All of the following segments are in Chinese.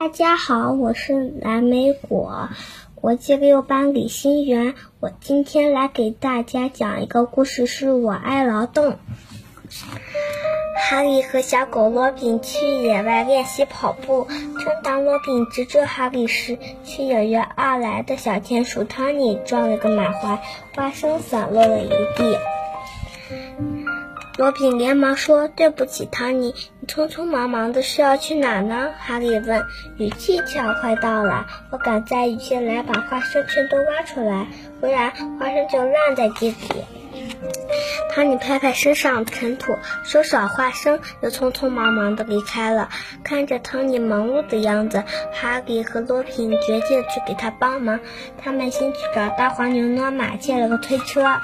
大家好，我是蓝莓果，国际六班李新元。我今天来给大家讲一个故事，是我爱劳动。哈利和小狗罗宾去野外练习跑步，正当罗宾指着哈利时，去有约而来的小田鼠汤尼撞了个满怀，花生散落了一地。罗宾连忙说：“对不起，汤尼，匆匆忙忙的是要去哪呢？”哈利问。“雨季就要快到了，我赶在雨季来把花生全都挖出来，不然花生就烂在地里。”汤尼拍拍身上尘土，收拾好花生，又匆匆忙忙的离开了。看着汤尼忙碌的样子，哈利和罗宾决定去给他帮忙。他们先去找大黄牛诺玛借了个推车。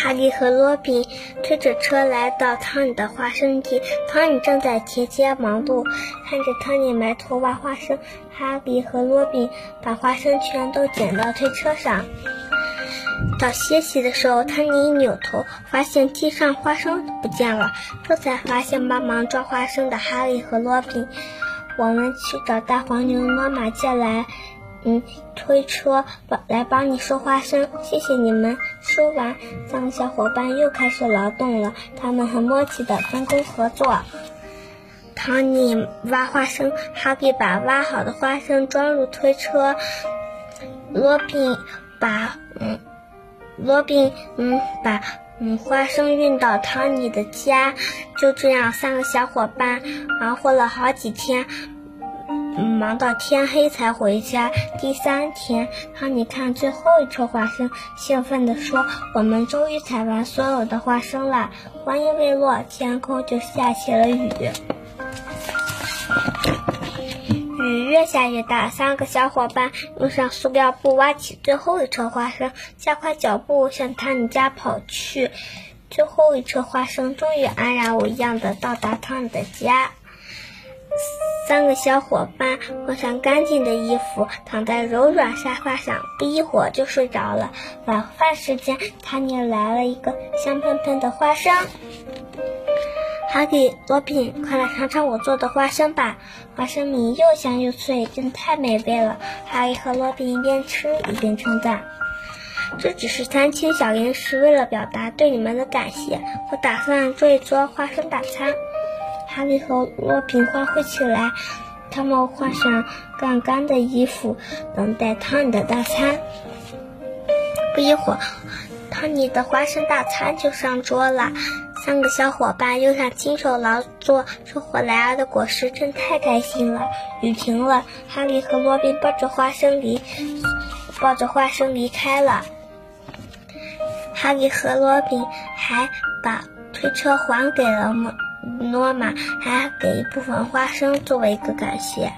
哈利和罗宾推着车来到汤尼的花生地，汤尼正在田间忙碌。看着汤尼埋头挖花生，哈利和罗宾把花生全都捡到推车上。到歇息的时候，汤尼一扭头，发现地上花生不见了，这才发现帮忙抓花生的哈利和罗宾。我们去找大黄牛妈妈借来。嗯，推车帮来帮你收花生，谢谢你们。说完，三个小伙伴又开始劳动了。他们很默契的分工合作。汤尼挖花生，哈比把挖好的花生装入推车，罗宾把嗯，罗宾嗯把嗯花生运到汤尼的家。就这样，三个小伙伴忙活了好几天。忙到天黑才回家。第三天，汤尼看最后一车花生，兴奋地说：“我们终于采完所有的花生了。”话音未落，天空就下起了雨。雨越下越大，三个小伙伴用上塑料布挖起最后一车花生，加快脚步向汤尼家跑去。最后一车花生终于安然无恙地到达汤尼的家。三个小伙伴换上干净的衣服，躺在柔软沙发上，不一会儿就睡着了。晚饭时间，汤尼来了一个香喷喷的花生。哈利、罗宾，快来尝尝我做的花生吧！花生米又香又脆，真太美味了。哈利和罗宾一边吃一边称赞：“这只是三清小零食，为了表达对你们的感谢，我打算做一桌花生大餐。”哈利和罗宾欢呼起来，他们换上干干的衣服，等待汤尼的大餐。不一会儿，汤尼的花生大餐就上桌了。三个小伙伴又想亲手劳作收获来儿的果实，真太开心了。雨停了，哈利和罗宾抱着花生离，抱着花生离开了。哈利和罗宾还把推车还给了诺玛还给一部分花生作为一个感谢。